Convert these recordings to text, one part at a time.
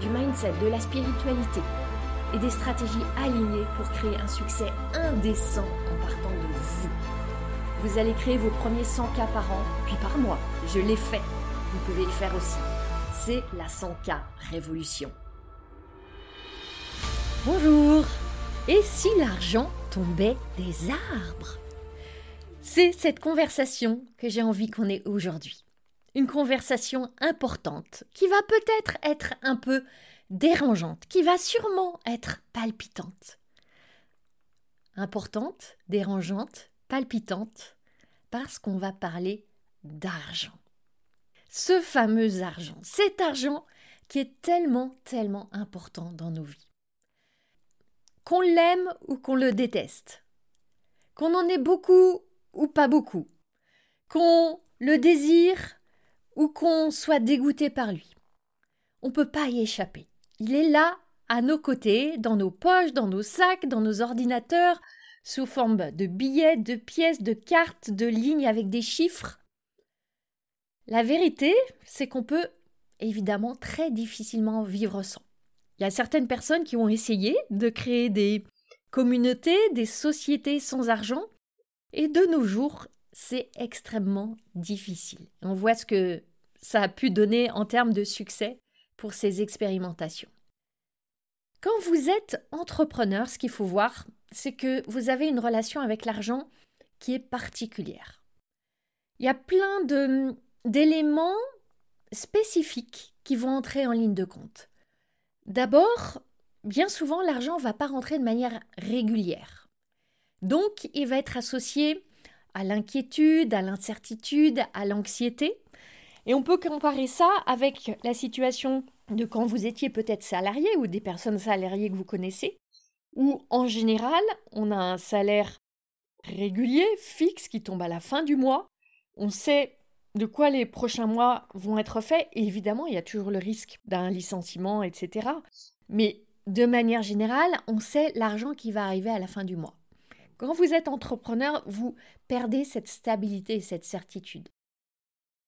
du mindset, de la spiritualité et des stratégies alignées pour créer un succès indécent en partant de vous. Vous allez créer vos premiers 100 k par an, puis par mois. Je l'ai fait. Vous pouvez le faire aussi. C'est la 100K Révolution. Bonjour Et si l'argent tombait des arbres? C'est cette conversation que j'ai envie qu'on ait aujourd'hui. Une conversation importante qui va peut-être être un peu dérangeante, qui va sûrement être palpitante. Importante, dérangeante, palpitante, parce qu'on va parler d'argent. Ce fameux argent, cet argent qui est tellement, tellement important dans nos vies. Qu'on l'aime ou qu'on le déteste, qu'on en ait beaucoup ou pas beaucoup, qu'on le désire ou qu'on soit dégoûté par lui. On ne peut pas y échapper. Il est là, à nos côtés, dans nos poches, dans nos sacs, dans nos ordinateurs, sous forme de billets, de pièces, de cartes, de lignes avec des chiffres. La vérité, c'est qu'on peut évidemment très difficilement vivre sans. Il y a certaines personnes qui ont essayé de créer des communautés, des sociétés sans argent, et de nos jours, c'est extrêmement difficile. On voit ce que ça a pu donner en termes de succès pour ces expérimentations. Quand vous êtes entrepreneur, ce qu'il faut voir, c'est que vous avez une relation avec l'argent qui est particulière. Il y a plein d'éléments spécifiques qui vont entrer en ligne de compte. D'abord, bien souvent, l'argent ne va pas rentrer de manière régulière. Donc, il va être associé à l'inquiétude, à l'incertitude, à l'anxiété. Et on peut comparer ça avec la situation de quand vous étiez peut-être salarié ou des personnes salariées que vous connaissez, où en général, on a un salaire régulier, fixe, qui tombe à la fin du mois. On sait de quoi les prochains mois vont être faits. Et évidemment, il y a toujours le risque d'un licenciement, etc. Mais de manière générale, on sait l'argent qui va arriver à la fin du mois. Quand vous êtes entrepreneur, vous perdez cette stabilité et cette certitude.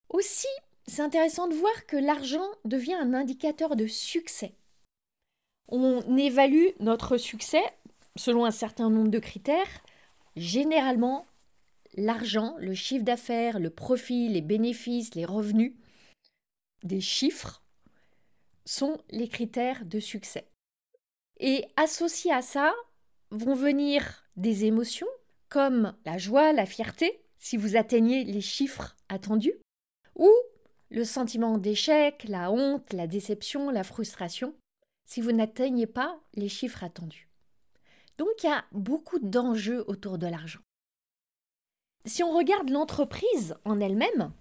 Aussi, c'est intéressant de voir que l'argent devient un indicateur de succès. On évalue notre succès selon un certain nombre de critères. Généralement, l'argent, le chiffre d'affaires, le profit, les bénéfices, les revenus, des chiffres sont les critères de succès. Et associés à ça vont venir des émotions comme la joie, la fierté, si vous atteignez les chiffres attendus, ou le sentiment d'échec, la honte, la déception, la frustration, si vous n'atteignez pas les chiffres attendus. Donc il y a beaucoup d'enjeux autour de l'argent. Si on regarde l'entreprise en elle-même,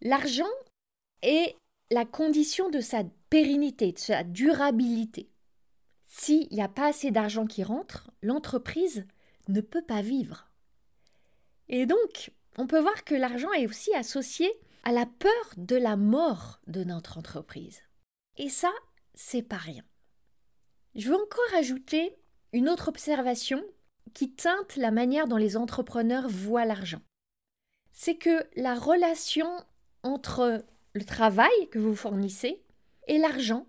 l'argent est la condition de sa pérennité, de sa durabilité. S'il n'y a pas assez d'argent qui rentre, l'entreprise ne peut pas vivre. Et donc, on peut voir que l'argent est aussi associé à la peur de la mort de notre entreprise. Et ça, c'est pas rien. Je veux encore ajouter une autre observation qui teinte la manière dont les entrepreneurs voient l'argent. C'est que la relation entre le travail que vous fournissez et l'argent,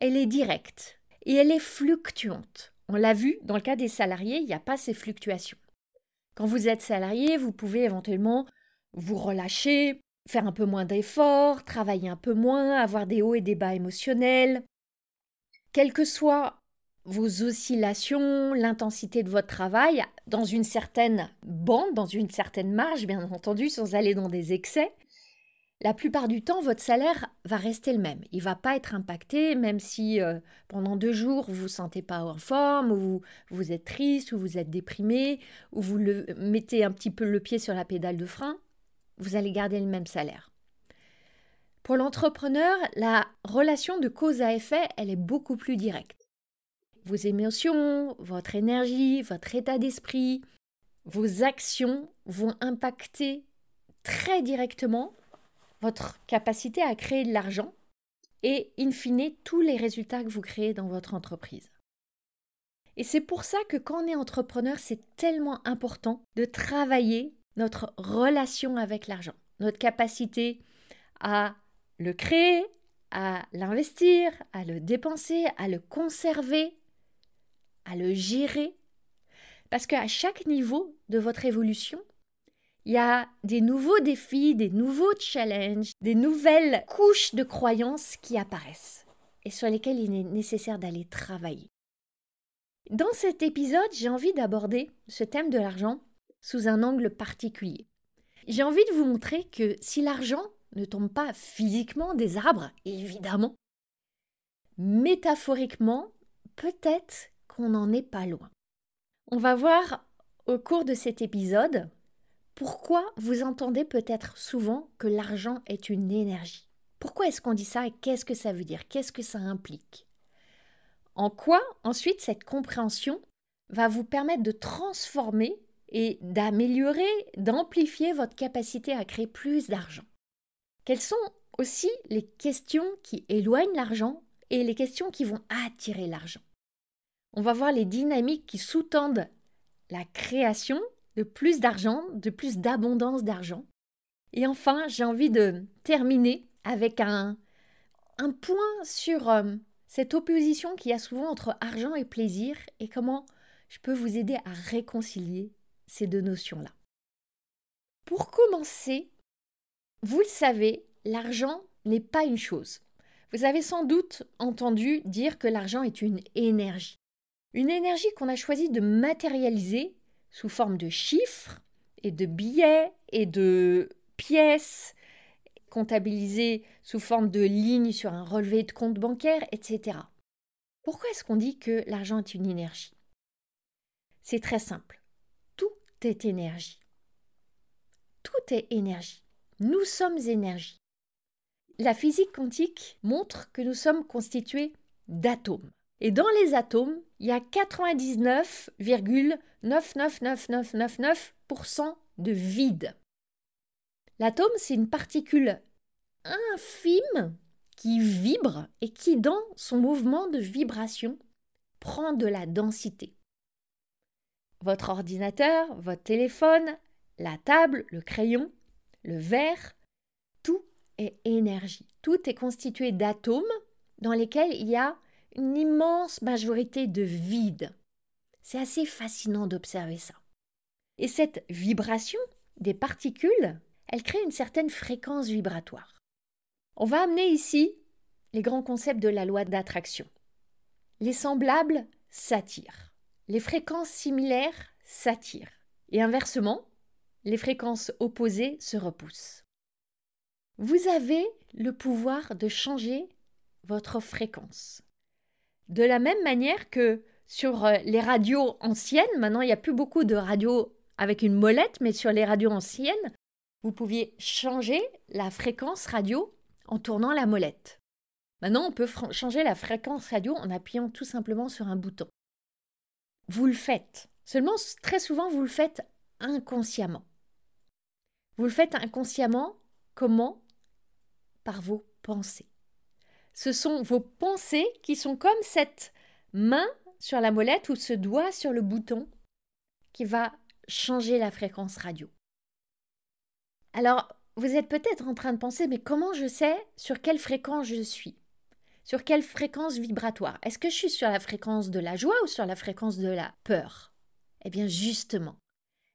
elle est directe et elle est fluctuante. On l'a vu, dans le cas des salariés, il n'y a pas ces fluctuations. Quand vous êtes salarié, vous pouvez éventuellement vous relâcher, faire un peu moins d'efforts, travailler un peu moins, avoir des hauts et des bas émotionnels. Quelles que soient vos oscillations, l'intensité de votre travail, dans une certaine bande, dans une certaine marge, bien entendu, sans aller dans des excès, la plupart du temps, votre salaire va rester le même. Il ne va pas être impacté, même si euh, pendant deux jours, vous ne vous sentez pas en forme, ou vous, vous êtes triste, ou vous êtes déprimé, ou vous le, mettez un petit peu le pied sur la pédale de frein vous allez garder le même salaire. Pour l'entrepreneur, la relation de cause à effet, elle est beaucoup plus directe. Vos émotions, votre énergie, votre état d'esprit, vos actions vont impacter très directement votre capacité à créer de l'argent et, in fine, tous les résultats que vous créez dans votre entreprise. Et c'est pour ça que quand on est entrepreneur, c'est tellement important de travailler notre relation avec l'argent, notre capacité à le créer, à l'investir, à le dépenser, à le conserver, à le gérer. Parce qu'à chaque niveau de votre évolution, il y a des nouveaux défis, des nouveaux challenges, des nouvelles couches de croyances qui apparaissent et sur lesquelles il est nécessaire d'aller travailler. Dans cet épisode, j'ai envie d'aborder ce thème de l'argent sous un angle particulier. J'ai envie de vous montrer que si l'argent ne tombe pas physiquement des arbres, évidemment, métaphoriquement, peut-être qu'on n'en est pas loin. On va voir au cours de cet épisode pourquoi vous entendez peut-être souvent que l'argent est une énergie? Pourquoi est-ce qu'on dit ça et qu'est-ce que ça veut dire? Qu'est-ce que ça implique? En quoi ensuite cette compréhension va vous permettre de transformer et d'améliorer, d'amplifier votre capacité à créer plus d'argent? Quelles sont aussi les questions qui éloignent l'argent et les questions qui vont attirer l'argent? On va voir les dynamiques qui sous-tendent la création de plus d'argent, de plus d'abondance d'argent. Et enfin, j'ai envie de terminer avec un, un point sur euh, cette opposition qu'il y a souvent entre argent et plaisir et comment je peux vous aider à réconcilier ces deux notions-là. Pour commencer, vous le savez, l'argent n'est pas une chose. Vous avez sans doute entendu dire que l'argent est une énergie. Une énergie qu'on a choisi de matérialiser sous forme de chiffres et de billets et de pièces comptabilisées sous forme de lignes sur un relevé de compte bancaire, etc. Pourquoi est-ce qu'on dit que l'argent est une énergie? C'est très simple est énergie. Tout est énergie. Nous sommes énergie. La physique quantique montre que nous sommes constitués d'atomes. Et dans les atomes, il y a 99,999999% de vide. L'atome, c'est une particule infime qui vibre et qui, dans son mouvement de vibration, prend de la densité votre ordinateur, votre téléphone, la table, le crayon, le verre, tout est énergie. Tout est constitué d'atomes dans lesquels il y a une immense majorité de vide. C'est assez fascinant d'observer ça. Et cette vibration des particules, elle crée une certaine fréquence vibratoire. On va amener ici les grands concepts de la loi d'attraction. Les semblables s'attirent les fréquences similaires s'attirent et inversement, les fréquences opposées se repoussent. Vous avez le pouvoir de changer votre fréquence. De la même manière que sur euh, les radios anciennes, maintenant il n'y a plus beaucoup de radios avec une molette, mais sur les radios anciennes, vous pouviez changer la fréquence radio en tournant la molette. Maintenant, on peut changer la fréquence radio en appuyant tout simplement sur un bouton vous le faites. Seulement, très souvent, vous le faites inconsciemment. Vous le faites inconsciemment, comment? Par vos pensées. Ce sont vos pensées qui sont comme cette main sur la molette ou ce doigt sur le bouton qui va changer la fréquence radio. Alors, vous êtes peut-être en train de penser, mais comment je sais sur quelle fréquence je suis? Sur quelle fréquence vibratoire? Est-ce que je suis sur la fréquence de la joie ou sur la fréquence de la peur? Eh bien justement,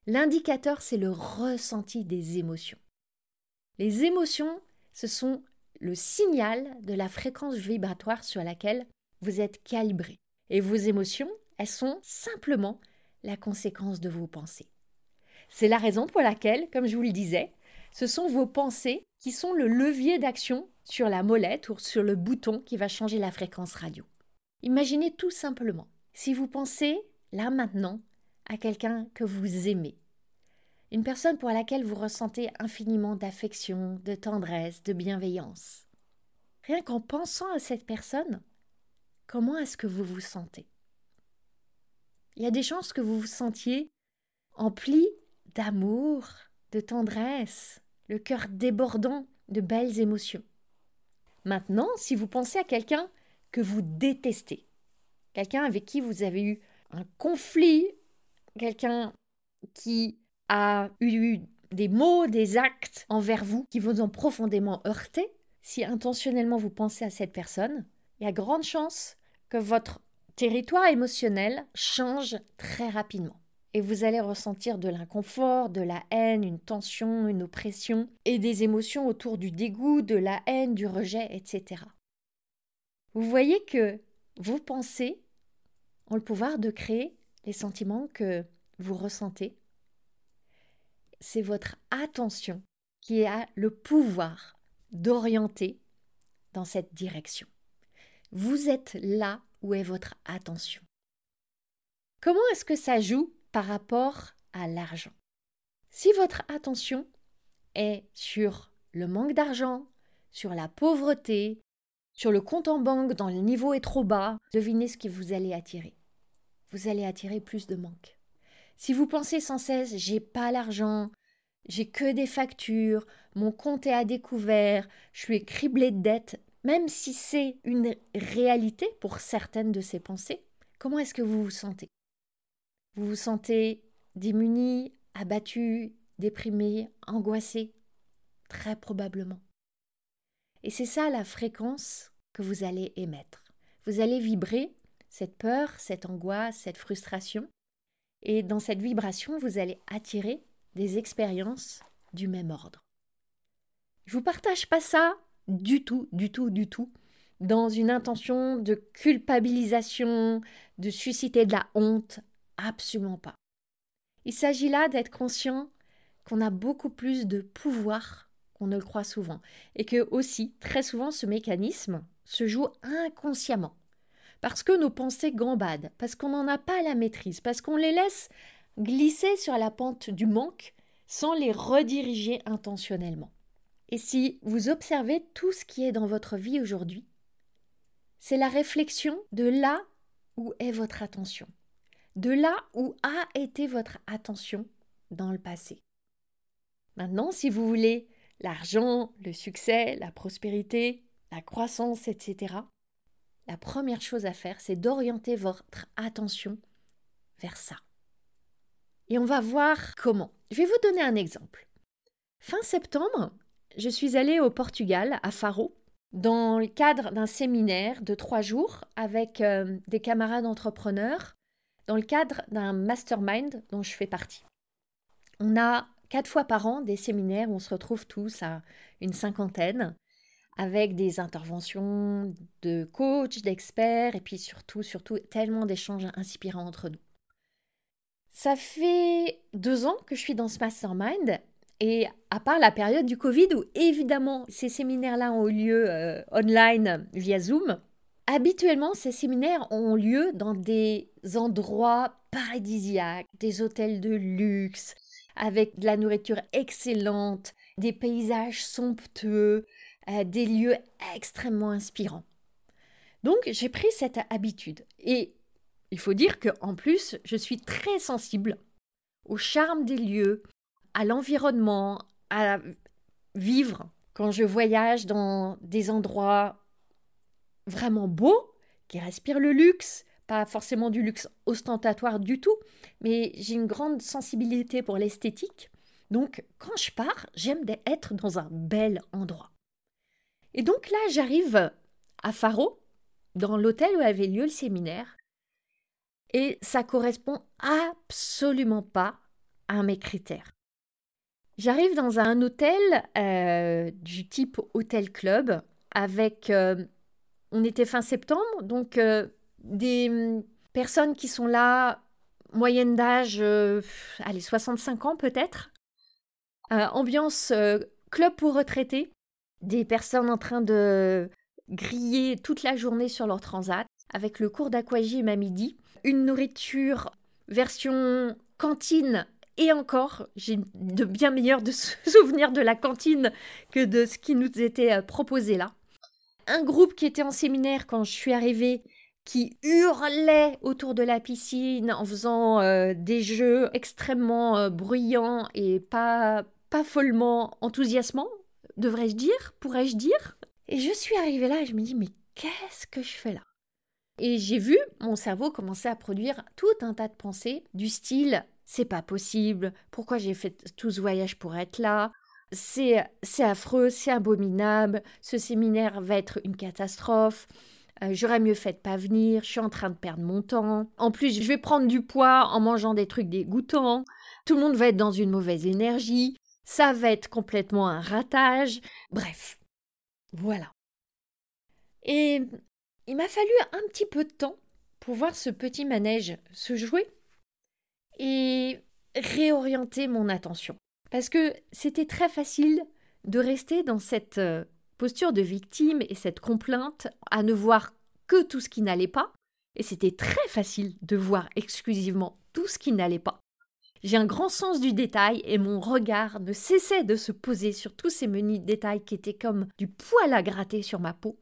l'indicateur, c'est le ressenti des émotions. Les émotions, ce sont le signal de la fréquence vibratoire sur laquelle vous êtes calibré. Et vos émotions, elles sont simplement la conséquence de vos pensées. C'est la raison pour laquelle, comme je vous le disais, ce sont vos pensées qui sont le levier d'action sur la molette ou sur le bouton qui va changer la fréquence radio. Imaginez tout simplement, si vous pensez là maintenant à quelqu'un que vous aimez, Une personne pour laquelle vous ressentez infiniment d'affection, de tendresse, de bienveillance. Rien qu'en pensant à cette personne, comment est-ce que vous vous sentez? Il y a des chances que vous vous sentiez empli d'amour, de tendresse, le cœur débordant de belles émotions. Maintenant, si vous pensez à quelqu'un que vous détestez, quelqu'un avec qui vous avez eu un conflit, quelqu'un qui a eu des mots, des actes envers vous qui vous ont profondément heurté, si intentionnellement vous pensez à cette personne, il y a grande chance que votre territoire émotionnel change très rapidement. Et vous allez ressentir de l'inconfort, de la haine, une tension, une oppression, et des émotions autour du dégoût, de la haine, du rejet, etc. Vous voyez que vos pensées ont le pouvoir de créer les sentiments que vous ressentez. C'est votre attention qui a le pouvoir d'orienter dans cette direction. Vous êtes là où est votre attention. Comment est-ce que ça joue par rapport à l'argent? Si votre attention est sur le manque d'argent, sur la pauvreté, sur le compte en banque dont le niveau est trop bas, devinez ce que vous allez attirer. Vous allez attirer plus de manque. Si vous pensez sans cesse j'ai pas l'argent, j'ai que des factures, mon compte est à découvert, je suis criblé de dettes, même si c'est une réalité pour certaines de ces pensées, comment est-ce que vous vous sentez? Vous vous sentez démuni, abattu, déprimé, angoissé? Très probablement. Et c'est ça la fréquence que vous allez émettre. Vous allez vibrer cette peur, cette angoisse, cette frustration, et dans cette vibration, vous allez attirer des expériences du même ordre. Je vous partage pas ça du tout, du tout, du tout, dans une intention de culpabilisation, de susciter de la honte, absolument pas. Il s'agit là d'être conscient qu'on a beaucoup plus de pouvoir qu'on ne le croit souvent, et que aussi, très souvent, ce mécanisme se joue inconsciemment, parce que nos pensées gambadent, parce qu'on n'en a pas la maîtrise, parce qu'on les laisse glisser sur la pente du manque sans les rediriger intentionnellement. Et si vous observez tout ce qui est dans votre vie aujourd'hui, c'est la réflexion de là où est votre attention, de là où a été votre attention dans le passé. Maintenant, si vous voulez l'argent, le succès, la prospérité, la croissance, etc., la première chose à faire, c'est d'orienter votre attention vers ça. Et on va voir comment. Je vais vous donner un exemple. Fin septembre, je suis allée au Portugal, à Faro, dans le cadre d'un séminaire de trois jours avec euh, des camarades entrepreneurs, dans le cadre d'un mastermind dont je fais partie. On a quatre fois par an des séminaires où on se retrouve tous à une cinquantaine, avec des interventions de coachs, d'experts, et puis surtout, surtout, tellement d'échanges inspirants entre nous. Ça fait deux ans que je suis dans ce mastermind et à part la période du Covid où évidemment ces séminaires-là ont eu lieu euh, online via Zoom, habituellement ces séminaires ont lieu dans des endroits paradisiaques, des hôtels de luxe, avec de la nourriture excellente, des paysages somptueux, des lieux extrêmement inspirants. Donc j'ai pris cette habitude et il faut dire que en plus je suis très sensible au charme des lieux, à l'environnement, à vivre quand je voyage dans des endroits vraiment beaux, qui respirent le luxe, pas forcément du luxe ostentatoire du tout, mais j'ai une grande sensibilité pour l'esthétique. Donc quand je pars, j'aime être dans un bel endroit. Et donc là, j'arrive à Faro, dans l'hôtel où avait lieu le séminaire, et ça correspond absolument pas à mes critères. J'arrive dans un hôtel euh, du type hôtel club avec, euh, on était fin septembre, donc euh, des personnes qui sont là, moyenne d'âge, allez, 65 ans peut-être. ambiance club pour retraités, des personnes en train de griller toute la journée sur leur transat, avec le cours d'aquagym à midi, une nourriture version cantine Et encore, j'ai de bien meilleurs de souvenirs de la cantine que de ce qui nous était euh, proposé là. Un groupe qui était en séminaire quand je suis arrivée, qui hurlait autour de la piscine en faisant euh, des jeux extrêmement euh, bruyants et pas, pas follement enthousiasmants, devrais-je dire, pourrais-je dire? Et je suis arrivée là et je me dis, mais qu'est-ce que je fais là? Et j'ai vu mon cerveau commencer à produire tout un tas de pensées du style, c'est pas possible, pourquoi j'ai fait tout ce voyage pour être là? C'est, c'est affreux, c'est abominable, ce séminaire va être une catastrophe, euh, j'aurais mieux fait de pas venir, je suis en train de perdre mon temps. En plus, je vais prendre du poids en mangeant des trucs dégoûtants. Tout le monde va être dans une mauvaise énergie. Ça va être complètement un ratage. Bref, voilà. Et il m'a fallu un petit peu de temps pour voir ce petit manège se jouer et réorienter mon attention. Parce que c'était très facile de rester dans cette euh, posture de victime et cette complainte à ne voir que tout ce qui n'allait pas. Et c'était très facile de voir exclusivement tout ce qui n'allait pas. J'ai un grand sens du détail et mon regard ne cessait de se poser sur tous ces menus détails qui étaient comme du poil à gratter sur ma peau.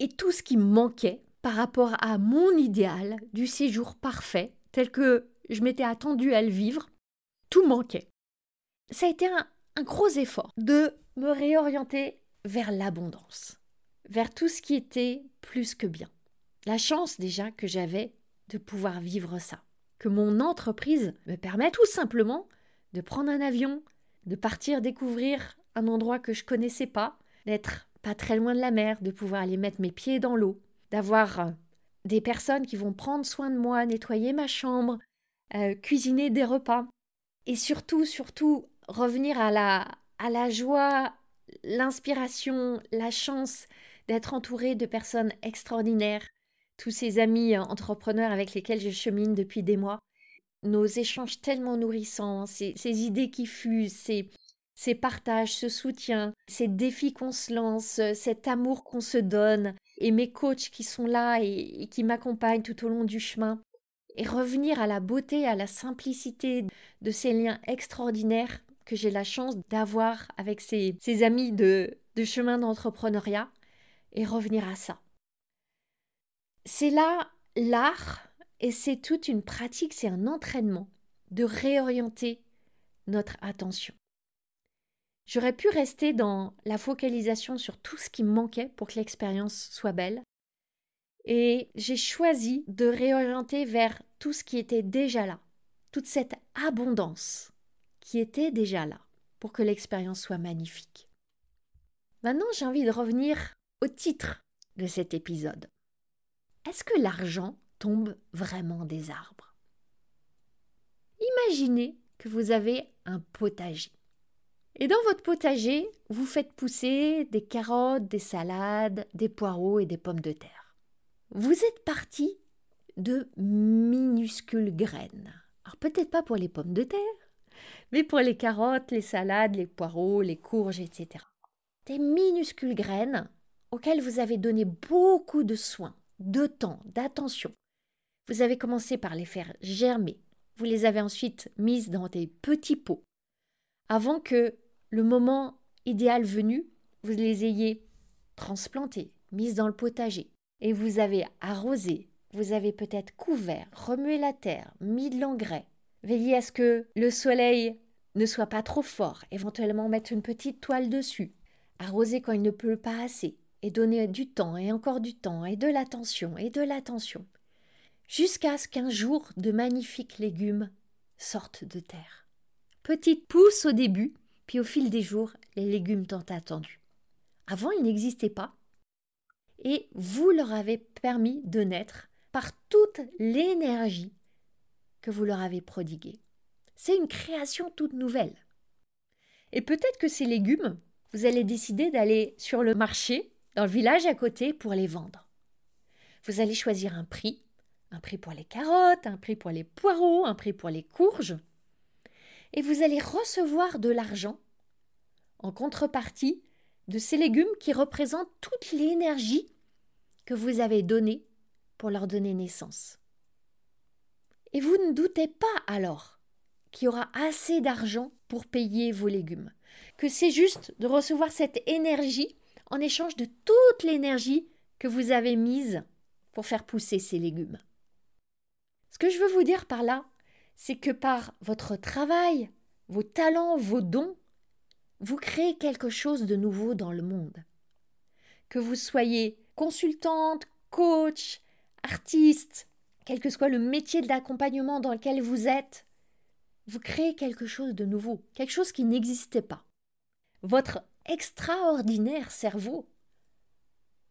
Et tout ce qui manquait par rapport à mon idéal du séjour parfait, tel que je m'étais attendue à le vivre, tout manquait. Ça a été un gros effort de me réorienter vers l'abondance, vers tout ce qui était plus que bien. La chance déjà que j'avais de pouvoir vivre ça que mon entreprise me permet tout simplement de prendre un avion, de partir découvrir un endroit que je connaissais pas, d'être pas très loin de la mer, de pouvoir aller mettre mes pieds dans l'eau, d'avoir euh, des personnes qui vont prendre soin de moi, nettoyer ma chambre, euh, cuisiner des repas, et surtout, surtout, revenir à la, à la joie, l'inspiration, la chance d'être entouré de personnes extraordinaires, tous ces amis entrepreneurs avec lesquels je chemine depuis des mois, nos échanges tellement nourrissants, ces, idées qui fusent, ces, ces partages, ce soutien, ces défis qu'on se lance, cet amour qu'on se donne, et mes coachs qui sont là et, qui m'accompagnent tout au long du chemin, et revenir à la beauté, à la simplicité de ces liens extraordinaires que j'ai la chance d'avoir avec ces, ces amis de, de chemin d'entrepreneuriat, et revenir à ça. C'est là l'art et c'est toute une pratique, c'est un entraînement de réorienter notre attention. J'aurais pu rester dans la focalisation sur tout ce qui manquait pour que l'expérience soit belle. Et j'ai choisi de réorienter vers tout ce qui était déjà là, toute cette abondance qui était déjà là pour que l'expérience soit magnifique. Maintenant, j'ai envie de revenir au titre de cet épisode. Est-ce que l'argent tombe vraiment des arbres? Imaginez que vous avez un potager. Et dans votre potager, vous faites pousser des carottes, des salades, des poireaux et des pommes de terre. Vous êtes parti de minuscules graines. Alors peut-être pas pour les pommes de terre, mais pour les carottes, les salades, les poireaux, les courges, etc. Des minuscules graines auxquelles vous avez donné beaucoup de soins de temps, d'attention. Vous avez commencé par les faire germer. Vous les avez ensuite mises dans des petits pots. Avant que le moment idéal venu, vous les ayez transplantées, mises dans le potager. Et vous avez arrosé, vous avez peut-être couvert, remué la terre, mis de l'engrais, veillé à ce que le soleil ne soit pas trop fort, éventuellement mettre une petite toile dessus, arroser quand il ne pleut pas assez, et donner du temps et encore du temps et de l'attention et de l'attention, jusqu'à ce qu'un jour de magnifiques légumes sortent de terre. Petite pousse au début, puis au fil des jours, les légumes tant attendus. Avant, ils n'existaient pas, et vous leur avez permis de naître par toute l'énergie que vous leur avez prodiguée. C'est une création toute nouvelle. Et peut-être que ces légumes, vous allez décider d'aller sur le marché dans le village à côté pour les vendre. Vous allez choisir un prix, un prix pour les carottes, un prix pour les poireaux, un prix pour les courges, et vous allez recevoir de l'argent en contrepartie de ces légumes qui représentent toute l'énergie que vous avez donnée pour leur donner naissance. Et vous ne doutez pas alors qu'il y aura assez d'argent pour payer vos légumes. Que c'est juste de recevoir cette énergie en échange de toute l'énergie que vous avez mise pour faire pousser ces légumes. Ce que je veux vous dire par là, c'est que par votre travail, vos talents, vos dons, vous créez quelque chose de nouveau dans le monde. Que vous soyez consultante, coach, artiste, quel que soit le métier de l'accompagnement dans lequel vous êtes, vous créez quelque chose de nouveau, quelque chose qui n'existait pas. Votre extraordinaire cerveau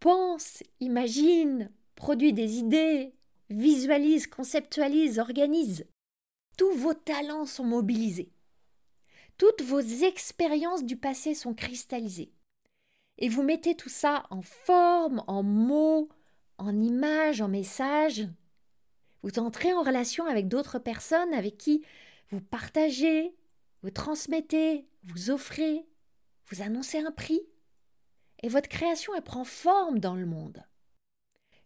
pense, imagine, produit des idées, visualise, conceptualise, organise. Tous vos talents sont mobilisés. Toutes vos expériences du passé sont cristallisées. Et vous mettez tout ça en forme, en mots, en images, en messages. Vous entrez en relation avec d'autres personnes avec qui vous partagez, vous transmettez, vous offrez, vous annoncez un prix. Et votre création, prend forme dans le monde.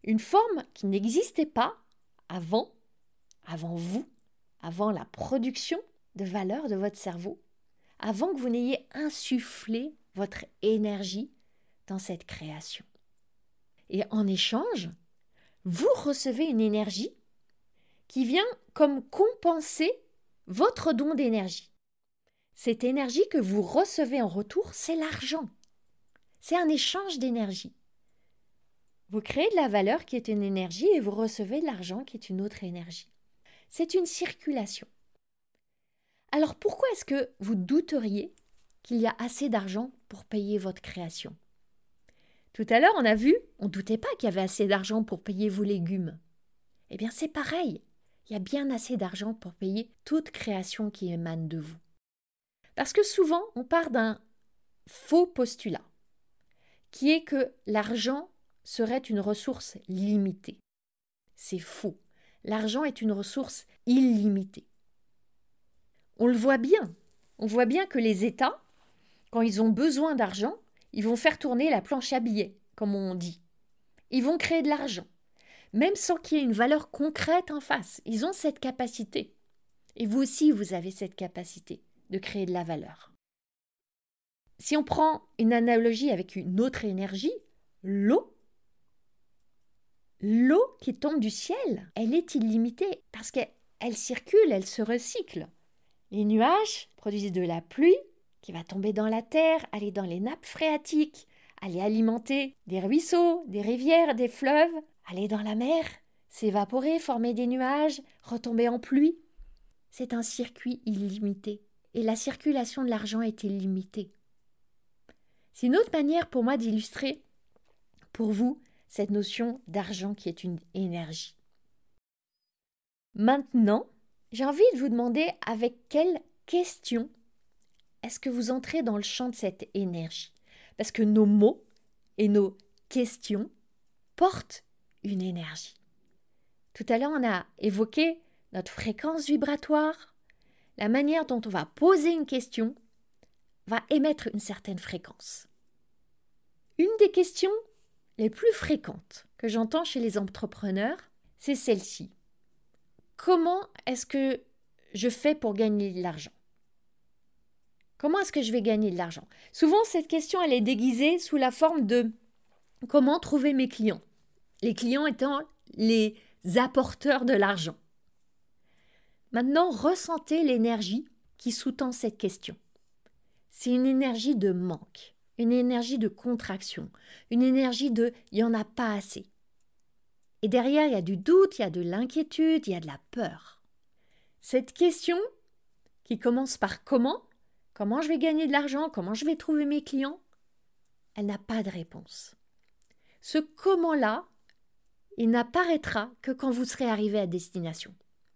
Une forme qui n'existait pas avant, avant vous, avant la production de valeur de votre cerveau, avant que vous n'ayez insufflé votre énergie dans cette création. Et en échange, vous recevez une énergie qui vient comme compenser votre don d'énergie. Cette énergie que vous recevez en retour, c'est l'argent. C'est un échange d'énergie. Vous créez de la valeur qui est une énergie et vous recevez de l'argent qui est une autre énergie. C'est une circulation. Alors pourquoi est-ce que vous douteriez qu'il y a assez d'argent pour payer votre création? Tout à l'heure, on a vu, on ne doutait pas qu'il y avait assez d'argent pour payer vos légumes. Eh bien, c'est pareil. Il y a bien assez d'argent pour payer toute création qui émane de vous. Parce que souvent, on part d'un faux postulat, qui est que l'argent serait une ressource limitée. C'est faux. L'argent est une ressource illimitée. On le voit bien. On voit bien que les États, quand ils ont besoin d'argent, ils vont faire tourner la planche à billets, comme on dit. Ils vont créer de l'argent, même sans qu'il y ait une valeur concrète en face. Ils ont cette capacité. Et vous aussi, vous avez cette capacité de créer de la valeur. Si on prend une analogie avec une autre énergie, l'eau, l'eau qui tombe du ciel, elle est illimitée parce qu'elle circule, elle se recycle. Les nuages produisent de la pluie qui va tomber dans la terre, aller dans les nappes phréatiques, aller alimenter des ruisseaux, des rivières, des fleuves, aller dans la mer, s'évaporer, former des nuages, retomber en pluie. C'est un circuit illimité et la circulation de l'argent est illimitée. C'est une autre manière pour moi d'illustrer pour vous cette notion d'argent qui est une énergie. Maintenant, j'ai envie de vous demander avec quelle question est-ce que vous entrez dans le champ de cette énergie? Parce que nos mots et nos questions portent une énergie. Tout à l'heure, on a évoqué notre fréquence vibratoire. La manière dont on va poser une question va émettre une certaine fréquence. Une des questions les plus fréquentes que j'entends chez les entrepreneurs, c'est celle-ci comment est-ce que je fais pour gagner de l'argent? Comment est-ce que je vais gagner de l'argent? Souvent, cette question, elle est déguisée sous la forme de comment trouver mes clients? Les clients étant les apporteurs de l'argent. Maintenant, ressentez l'énergie qui sous-tend cette question. C'est une énergie de manque, une énergie de contraction, une énergie de il n'y en a pas assez. Et derrière, il y a du doute, il y a de l'inquiétude, il y a de la peur. Cette question, qui commence par comment, comment je vais gagner de l'argent, comment je vais trouver mes clients, elle n'a pas de réponse. Ce comment-là, il n'apparaîtra que quand vous serez arrivé à destination,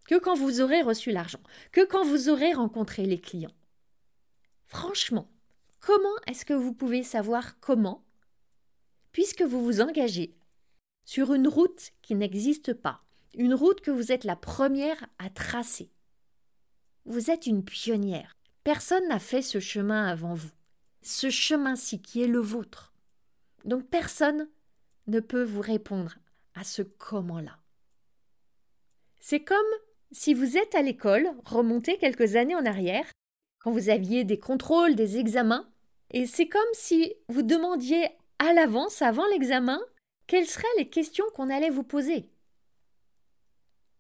que quand vous aurez reçu l'argent, que quand vous aurez rencontré les clients. Franchement, comment est-ce que vous pouvez savoir comment Puisque vous vous engagez sur une route qui n'existe pas, une route que vous êtes la première à tracer? Vous êtes une pionnière. Personne n'a fait ce chemin avant vous. Ce chemin-ci qui est le vôtre. Donc personne ne peut vous répondre à ce comment-là. C'est comme Si vous êtes à l'école, remontez quelques années en arrière, quand vous aviez des contrôles, des examens, et c'est comme si vous demandiez à l'avance, avant l'examen, quelles seraient les questions qu'on allait vous poser.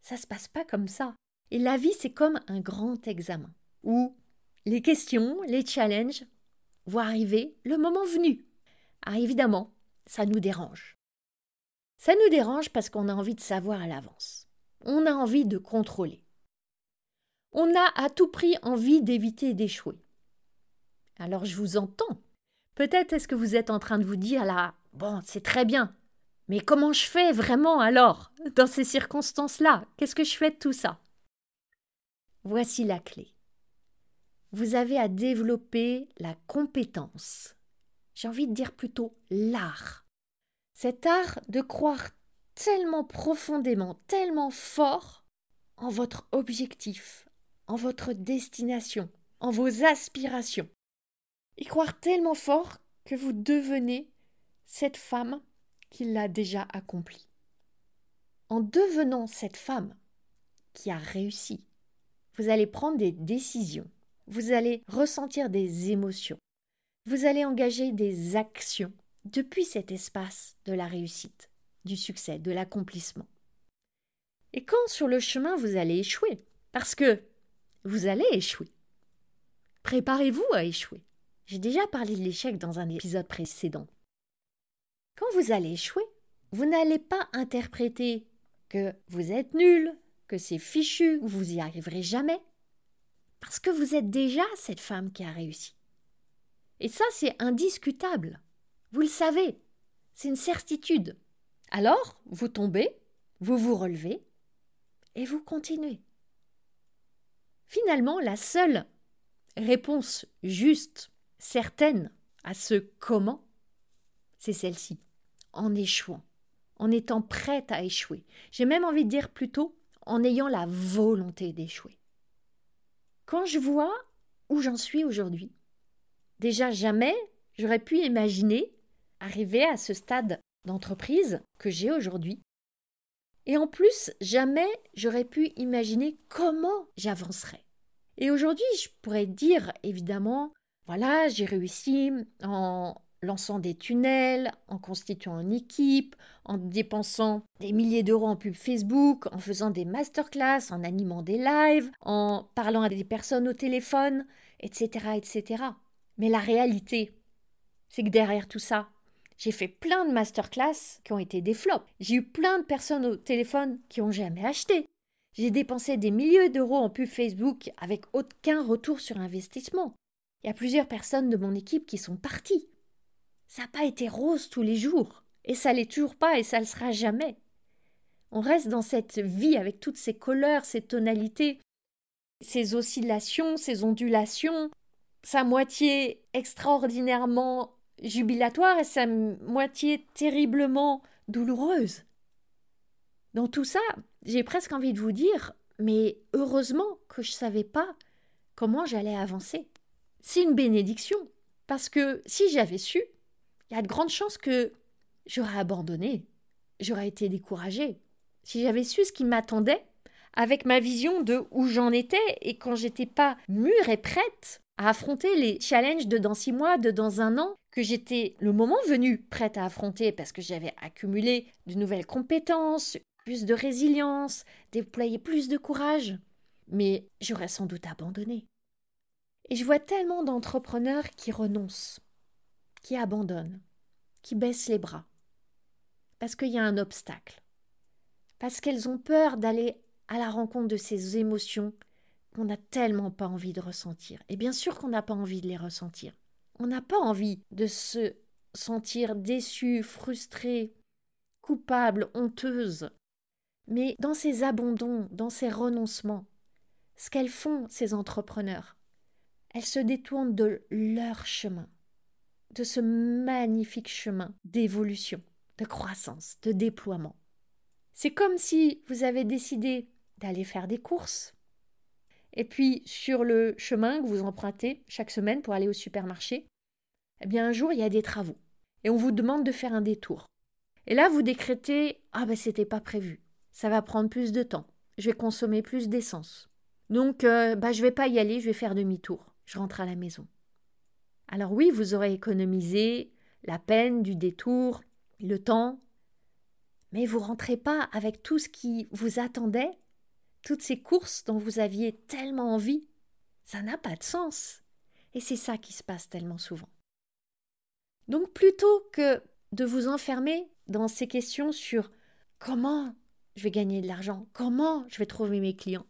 Ça se passe pas comme ça. Et la vie, c'est comme un grand examen, où les questions, les challenges vont arriver le moment venu. Ah, évidemment, ça nous dérange. Ça nous dérange parce qu'on a envie de savoir à l'avance. On a envie de contrôler. On a à tout prix envie d'éviter d'échouer. Alors je vous entends. Peut-être est-ce que vous êtes en train de vous dire là, bon, c'est très bien, mais comment je fais vraiment alors, dans ces circonstances-là? Qu'est-ce que je fais de tout ça? Voici la clé. Vous avez à développer la compétence. J'ai envie de dire plutôt l'art. Cet art de croire tellement profondément, tellement fort en votre objectif, en votre destination, en vos aspirations. Y croire tellement fort que vous devenez cette femme qui l'a déjà accompli. En devenant cette femme qui a réussi, vous allez prendre des décisions, vous allez ressentir des émotions, vous allez engager des actions depuis cet espace de la réussite, du succès, de l'accomplissement. Et quand sur le chemin vous allez échouer, parce que vous allez échouer, préparez-vous à échouer. J'ai déjà parlé de l'échec dans un épisode précédent. Quand vous allez échouer, vous n'allez pas interpréter que vous êtes nul, que c'est fichu, ou vous y arriverez jamais, parce que vous êtes déjà cette femme qui a réussi. Et ça, c'est indiscutable. Vous le savez. C'est une certitude. Alors, vous tombez, vous vous relevez, et vous continuez. Finalement, la seule réponse juste, certaine à ce comment, c'est celle-ci, en échouant, en étant prête à échouer. J'ai même envie de dire plutôt en ayant la volonté d'échouer. Quand je vois où j'en suis aujourd'hui, déjà jamais j'aurais pu imaginer arriver à ce stade d'entreprise que j'ai aujourd'hui. Et en plus, jamais j'aurais pu imaginer comment j'avancerais. Et aujourd'hui, je pourrais dire évidemment, voilà, j'ai réussi en lançant des tunnels, en constituant une équipe, en dépensant des milliers d'euros en pub Facebook, en faisant des masterclass, en animant des lives, en parlant à des personnes au téléphone, etc., etc. Mais la réalité, c'est que derrière tout ça, j'ai fait plein de masterclass qui ont été des flops. J'ai eu plein de personnes au téléphone qui n'ont jamais acheté. J'ai dépensé des milliers d'euros en pub Facebook avec aucun retour sur investissement. Il y a plusieurs personnes de mon équipe qui sont parties. Ça n'a pas été rose tous les jours. Et ça l'est toujours pas et ça le sera jamais. On reste dans cette vie avec toutes ces couleurs, ces tonalités, ces oscillations, ces ondulations, sa moitié extraordinairement jubilatoire et sa moitié terriblement douloureuse. Dans tout ça, j'ai presque envie de vous dire, mais heureusement que je ne savais pas comment j'allais avancer. C'est une bénédiction, parce que si j'avais su, il y a de grandes chances que j'aurais abandonné, j'aurais été découragée. Si j'avais su ce qui m'attendait, avec ma vision de où j'en étais et quand j'étais pas mûre et prête à affronter les challenges de dans six mois, de dans un an, que j'étais le moment venu prête à affronter parce que j'avais accumulé de nouvelles compétences, plus de résilience, déployé plus de courage. Mais j'aurais sans doute abandonné. Et je vois tellement d'entrepreneurs qui renoncent, qui abandonnent, qui baissent les bras, parce qu'il y a un obstacle, parce qu'elles ont peur d'aller à la rencontre de ces émotions qu'on n'a tellement pas envie de ressentir. Et bien sûr qu'on n'a pas envie de les ressentir. On n'a pas envie de se sentir déçu, frustré, coupable, honteuse. Mais dans ces abandons, dans ces renoncements, ce qu'elles font, ces entrepreneurs, elles se détournent de leur chemin de ce magnifique chemin d'évolution, de croissance, de déploiement. C'est comme si vous avez décidé d'aller faire des courses, et puis sur le chemin que vous empruntez chaque semaine pour aller au supermarché, eh bien un jour il y a des travaux, et on vous demande de faire un détour. Et là vous décrétez Ah ben c'était pas prévu, ça va prendre plus de temps. je vais consommer plus d'essence. Donc, euh, bah, je vais pas y aller, je vais faire demi-tour. Je rentre à la maison. Alors oui, vous aurez économisé la peine du détour, le temps, mais vous rentrez pas avec tout ce qui vous attendait, toutes ces courses dont vous aviez tellement envie. Ça n'a pas de sens. Et c'est ça qui se passe tellement souvent. Donc plutôt que de vous enfermer dans ces questions sur comment je vais gagner de l'argent, comment je vais trouver mes clients,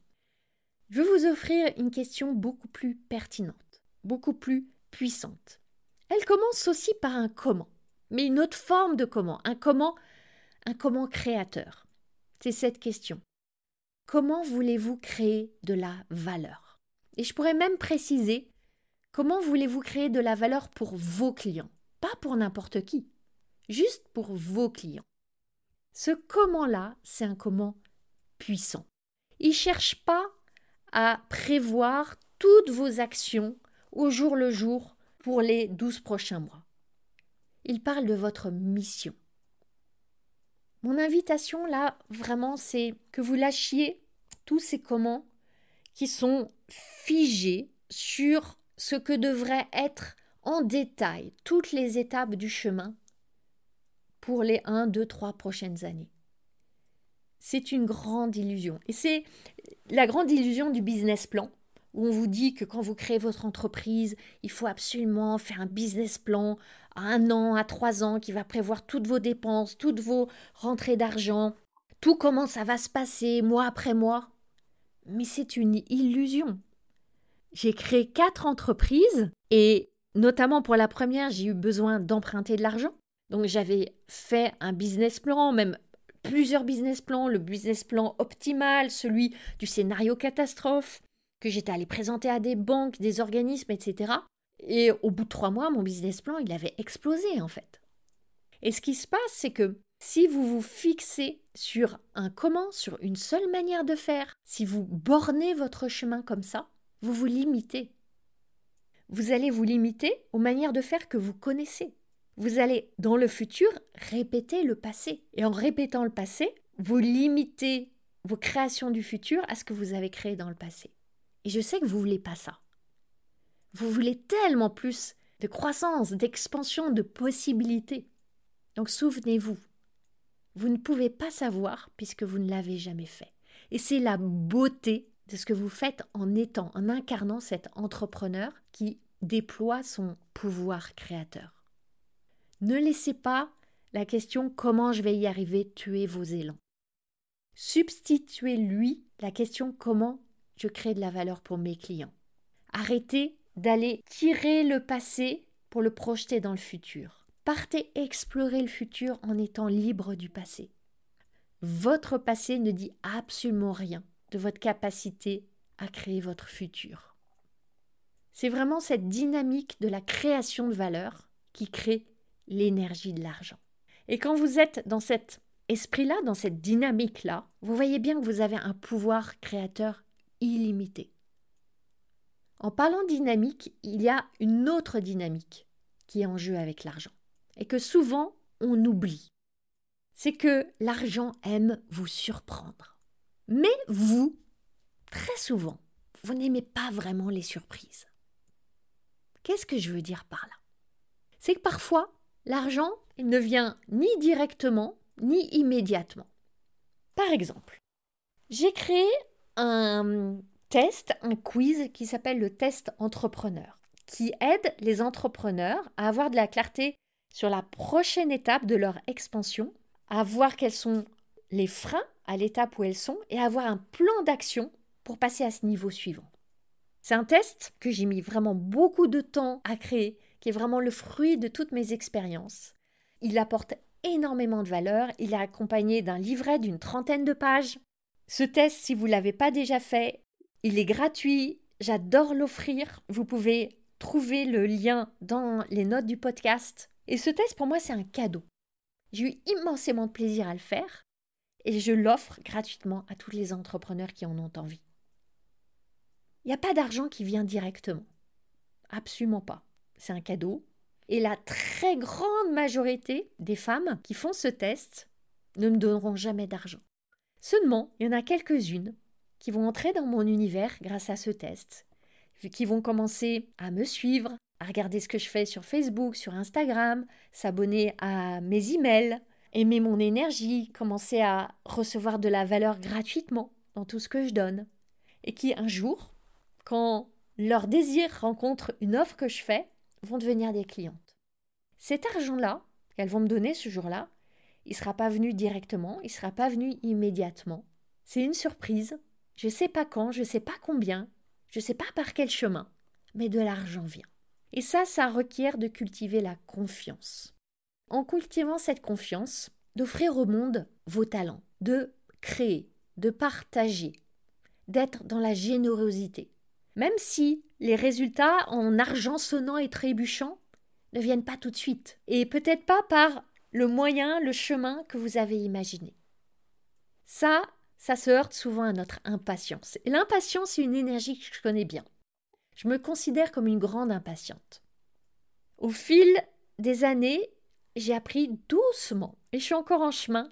je vais vous offrir une question beaucoup plus pertinente, beaucoup plus puissante. Elle commence aussi par un comment, mais une autre forme de comment, un comment, un comment créateur. C'est cette question. Comment voulez-vous créer de la valeur? Et je pourrais même préciser comment voulez-vous créer de la valeur pour vos clients, pas pour n'importe qui, juste pour vos clients. Ce comment-là, c'est un comment puissant. Il ne cherche pas à prévoir toutes vos actions au jour le jour pour les douze prochains mois. Il parle de votre mission. Mon invitation là, vraiment, c'est que vous lâchiez tous ces comment qui sont figés sur ce que devrait être en détail toutes les étapes du chemin pour les 1, 2, 3 prochaines années. C'est une grande illusion. Et c'est la grande illusion du business plan, où on vous dit que quand vous créez votre entreprise, il faut absolument faire un business plan à un an, à trois ans, qui va prévoir toutes vos dépenses, toutes vos rentrées d'argent, tout comment ça va se passer mois après mois. Mais c'est une illusion. J'ai créé quatre entreprises et notamment pour la première, j'ai eu besoin d'emprunter de l'argent. Donc j'avais fait un business plan, même plusieurs business plans, le business plan optimal, celui du scénario catastrophe, que j'étais allé présenter à des banques, des organismes, etc. Et au bout de trois mois, mon business plan, il avait explosé en fait. Et ce qui se passe, c'est que si vous vous fixez sur un comment, sur une seule manière de faire, si vous bornez votre chemin comme ça, vous vous limitez. Vous allez vous limiter aux manières de faire que vous connaissez. Vous allez, dans le futur, répéter le passé. Et en répétant le passé, vous limitez vos créations du futur à ce que vous avez créé dans le passé. Et je sais que vous voulez pas ça. Vous voulez tellement plus de croissance, d'expansion, de possibilités. Donc souvenez-vous, vous ne pouvez pas savoir puisque vous ne l'avez jamais fait. Et c'est la beauté de ce que vous faites en étant, en incarnant cet entrepreneur qui déploie son pouvoir créateur. Ne laissez pas la question comment je vais y arriver? tuer vos élans. Substituez-lui la question comment je crée de la valeur pour mes clients? Arrêtez d'aller tirer le passé pour le projeter dans le futur. Partez explorer le futur en étant libre du passé. Votre passé ne dit absolument rien de votre capacité à créer votre futur. C'est vraiment cette dynamique de la création de valeur qui crée l'énergie de l'argent. Et quand vous êtes dans cet esprit-là, dans cette dynamique-là, vous voyez bien que vous avez un pouvoir créateur illimité. En parlant dynamique, il y a une autre dynamique qui est en jeu avec l'argent et que souvent on oublie. C'est que l'argent aime vous surprendre. Mais vous, très souvent, vous n'aimez pas vraiment les surprises. Qu'est-ce que je veux dire par là? C'est que parfois, L'argent ne vient ni directement ni immédiatement. Par exemple, j'ai créé un test, un quiz qui s'appelle le test entrepreneur, qui aide les entrepreneurs à avoir de la clarté sur la prochaine étape de leur expansion, à voir quels sont les freins à l'étape où elles sont et avoir un plan d'action pour passer à ce niveau suivant. C'est un test que j'ai mis vraiment beaucoup de temps à créer qui est vraiment le fruit de toutes mes expériences. Il apporte énormément de valeur, il est accompagné d'un livret d'une trentaine de pages. Ce test, si vous ne l'avez pas déjà fait, il est gratuit, j'adore l'offrir, vous pouvez trouver le lien dans les notes du podcast. Et ce test, pour moi, c'est un cadeau. J'ai eu immensément de plaisir à le faire et je l'offre gratuitement à tous les entrepreneurs qui en ont envie. Il n'y a pas d'argent qui vient directement. Absolument pas c'est un cadeau. Et la très grande majorité des femmes qui font ce test ne me donneront jamais d'argent. Seulement, il y en a quelques-unes qui vont entrer dans mon univers grâce à ce test, qui vont commencer à me suivre, à regarder ce que je fais sur Facebook, sur Instagram, s'abonner à mes emails, aimer mon énergie, commencer à recevoir de la valeur gratuitement dans tout ce que je donne. Et qui un jour, quand leur désir rencontre une offre que je fais, vont devenir des clientes. Cet argent-là, qu'elles vont me donner ce jour-là, il ne sera pas venu directement, il ne sera pas venu immédiatement. C'est une surprise. Je ne sais pas quand, je ne sais pas combien, je ne sais pas par quel chemin, mais de l'argent vient. Et ça, ça requiert de cultiver la confiance. En cultivant cette confiance, d'offrir au monde vos talents, de créer, de partager, d'être dans la générosité. Même si les résultats en argent sonnant et trébuchant ne viennent pas tout de suite, et peut-être pas par le moyen, le chemin que vous avez imaginé. Ça, ça se heurte souvent à notre impatience. L'impatience, c'est une énergie que je connais bien. Je me considère comme une grande impatiente. Au fil des années, j'ai appris doucement, et je suis encore en chemin,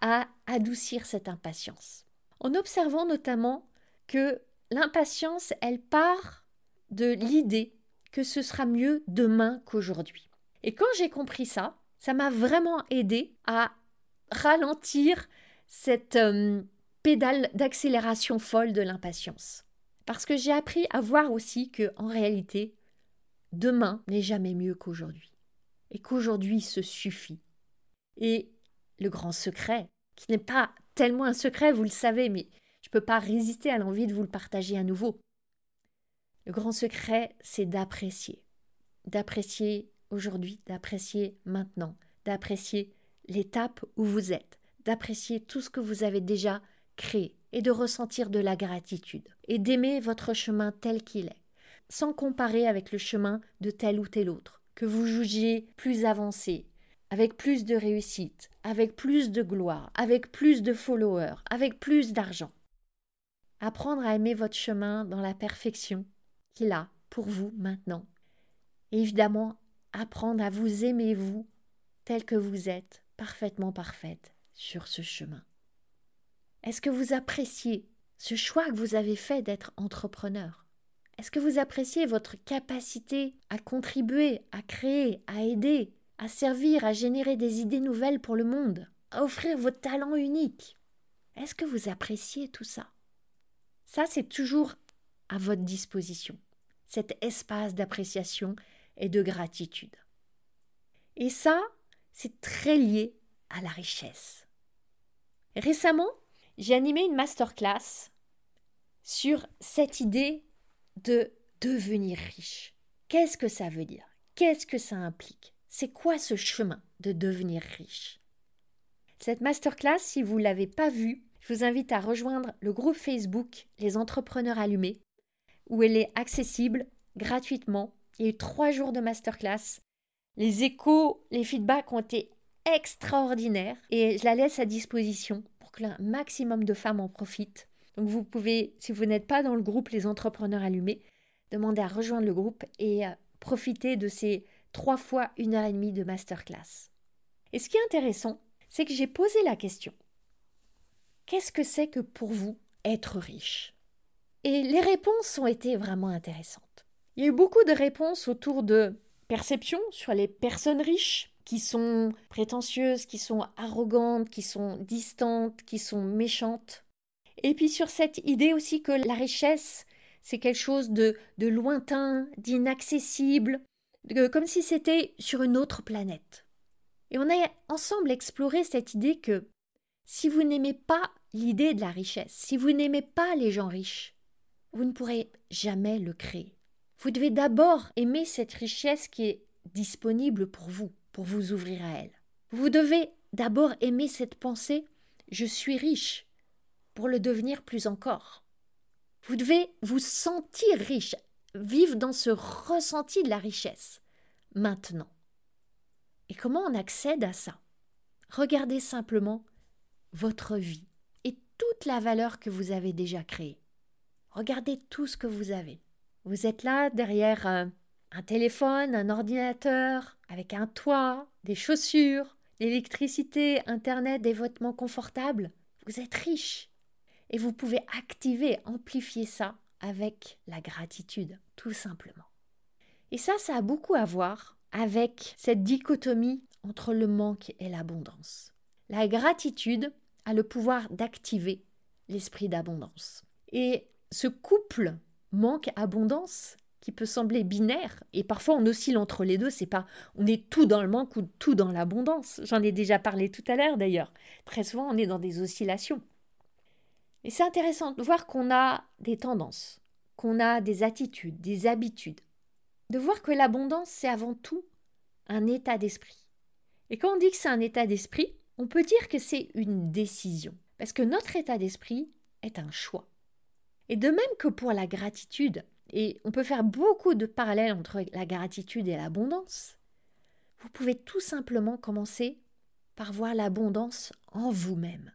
à adoucir cette impatience. En observant notamment que l'impatience, elle part de l'idée que ce sera mieux demain qu'aujourd'hui. Et quand j'ai compris ça, ça m'a vraiment aidé à ralentir cette euh, pédale d'accélération folle de l'impatience. Parce que j'ai appris à voir aussi que, en réalité, demain n'est jamais mieux qu'aujourd'hui. Et qu'aujourd'hui se suffit. Et le grand secret, qui n'est pas tellement un secret, vous le savez, mais je ne peux pas résister à l'envie de vous le partager à nouveau. Le grand secret, c'est d'apprécier. D'apprécier aujourd'hui, d'apprécier maintenant, d'apprécier l'étape où vous êtes, d'apprécier tout ce que vous avez déjà créé et de ressentir de la gratitude et d'aimer votre chemin tel qu'il est, sans comparer avec le chemin de tel ou tel autre, que vous jugiez plus avancé, avec plus de réussite, avec plus de gloire, avec plus de followers, avec plus d'argent. Apprendre à aimer votre chemin dans la perfection qu'il a pour vous maintenant. Et évidemment, apprendre à vous aimer vous tel que vous êtes, parfaitement parfaite, sur ce chemin. Est-ce que vous appréciez ce choix que vous avez fait d'être entrepreneur? Est-ce que vous appréciez votre capacité à contribuer, à créer, à aider, à servir, à générer des idées nouvelles pour le monde, à offrir votre talent unique Est-ce que vous appréciez tout ça? Ça, c'est toujours à votre disposition, cet espace d'appréciation et de gratitude. Et ça, c'est très lié à la richesse. Récemment, j'ai animé une masterclass sur cette idée de devenir riche. Qu'est-ce que ça veut dire? Qu'est-ce que ça implique? C'est quoi ce chemin de devenir riche? Cette masterclass, si vous ne l'avez pas vue, je vous invite à rejoindre le groupe Facebook Les Entrepreneurs Allumés, où elle est accessible gratuitement. Il y a eu trois jours de masterclass. Les échos, les feedbacks ont été extraordinaires et je la laisse à disposition qu'un maximum de femmes en profitent. Donc vous pouvez, si vous n'êtes pas dans le groupe Les Entrepreneurs Allumés, demander à rejoindre le groupe et euh, profiter de ces trois fois une heure et demie de masterclass. Et ce qui est intéressant, c'est que j'ai posé la question. Qu'est-ce que c'est que pour vous être riche? Et les réponses ont été vraiment intéressantes. Il y a eu beaucoup de réponses autour de perception sur les personnes riches, qui sont prétentieuses, qui sont arrogantes, qui sont distantes, qui sont méchantes. Et puis sur cette idée aussi que la richesse, c'est quelque chose de, de lointain, d'inaccessible, comme si c'était sur une autre planète. Et on a ensemble exploré cette idée que si vous n'aimez pas l'idée de la richesse, si vous n'aimez pas les gens riches, vous ne pourrez jamais le créer. Vous devez d'abord aimer cette richesse qui est disponible pour vous pour vous ouvrir à elle. Vous devez d'abord aimer cette pensée je suis riche pour le devenir plus encore. Vous devez vous sentir riche, vivre dans ce ressenti de la richesse maintenant. Et comment on accède à ça? Regardez simplement votre vie et toute la valeur que vous avez déjà créée. Regardez tout ce que vous avez. Vous êtes là derrière un, téléphone, un ordinateur, avec un toit, des chaussures, l'électricité, Internet, des vêtements confortables. Vous êtes riche. Et vous pouvez activer, amplifier ça avec la gratitude, tout simplement. Et ça, ça a beaucoup à voir avec cette dichotomie entre le manque et l'abondance. La gratitude a le pouvoir d'activer l'esprit d'abondance. Et ce couple manque-abondance, qui peut sembler binaire, et parfois on oscille entre les deux, c'est pas on est tout dans le manque ou tout dans l'abondance. J'en ai déjà parlé tout à l'heure d'ailleurs. Très souvent on est dans des oscillations. Et c'est intéressant de voir qu'on a des tendances, qu'on a des attitudes, des habitudes. De voir que l'abondance, c'est avant tout un état d'esprit. Et quand on dit que c'est un état d'esprit, on peut dire que c'est une décision. Parce que notre état d'esprit est un choix. Et de même que pour la gratitude, et on peut faire beaucoup de parallèles entre la gratitude et l'abondance, vous pouvez tout simplement commencer par voir l'abondance en vous-même.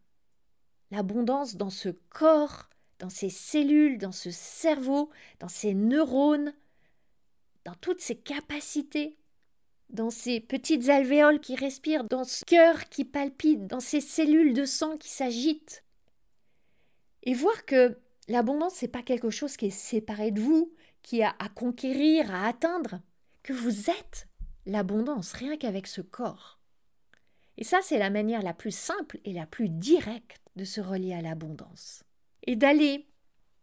L'abondance dans ce corps, dans ces cellules, dans ce cerveau, dans ces neurones, dans toutes ces capacités, dans ces petites alvéoles qui respirent, dans ce cœur qui palpite, dans ces cellules de sang qui s'agitent. Et voir que l'abondance, n'est pas quelque chose qui est séparé de vous, qui a à conquérir, à atteindre, que vous êtes l'abondance, rien qu'avec ce corps. Et ça, c'est la manière la plus simple et la plus directe de se relier à l'abondance. Et d'aller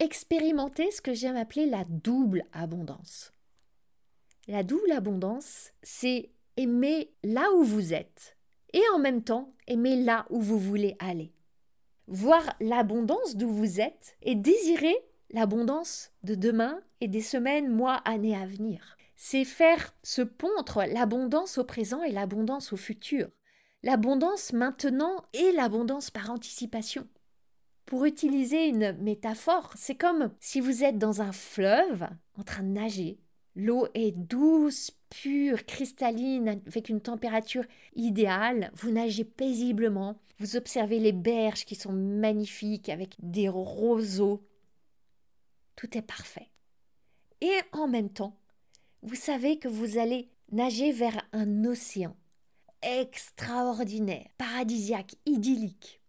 expérimenter ce que j'aime appeler la double abondance. La double abondance, c'est aimer là où vous êtes et en même temps aimer là où vous voulez aller. Voir l'abondance d'où vous êtes et désirer l'abondance de demain et des semaines, mois, années à venir. C'est faire ce pont entre l'abondance au présent et l'abondance au futur. L'abondance maintenant et l'abondance par anticipation. Pour utiliser une métaphore, c'est comme si vous êtes dans un fleuve en train de nager L'eau est douce, pure, cristalline, avec une température idéale. Vous nagez paisiblement. Vous observez les berges qui sont magnifiques avec des roseaux. Tout est parfait. Et en même temps, vous savez que vous allez nager vers un océan extraordinaire, paradisiaque, idyllique.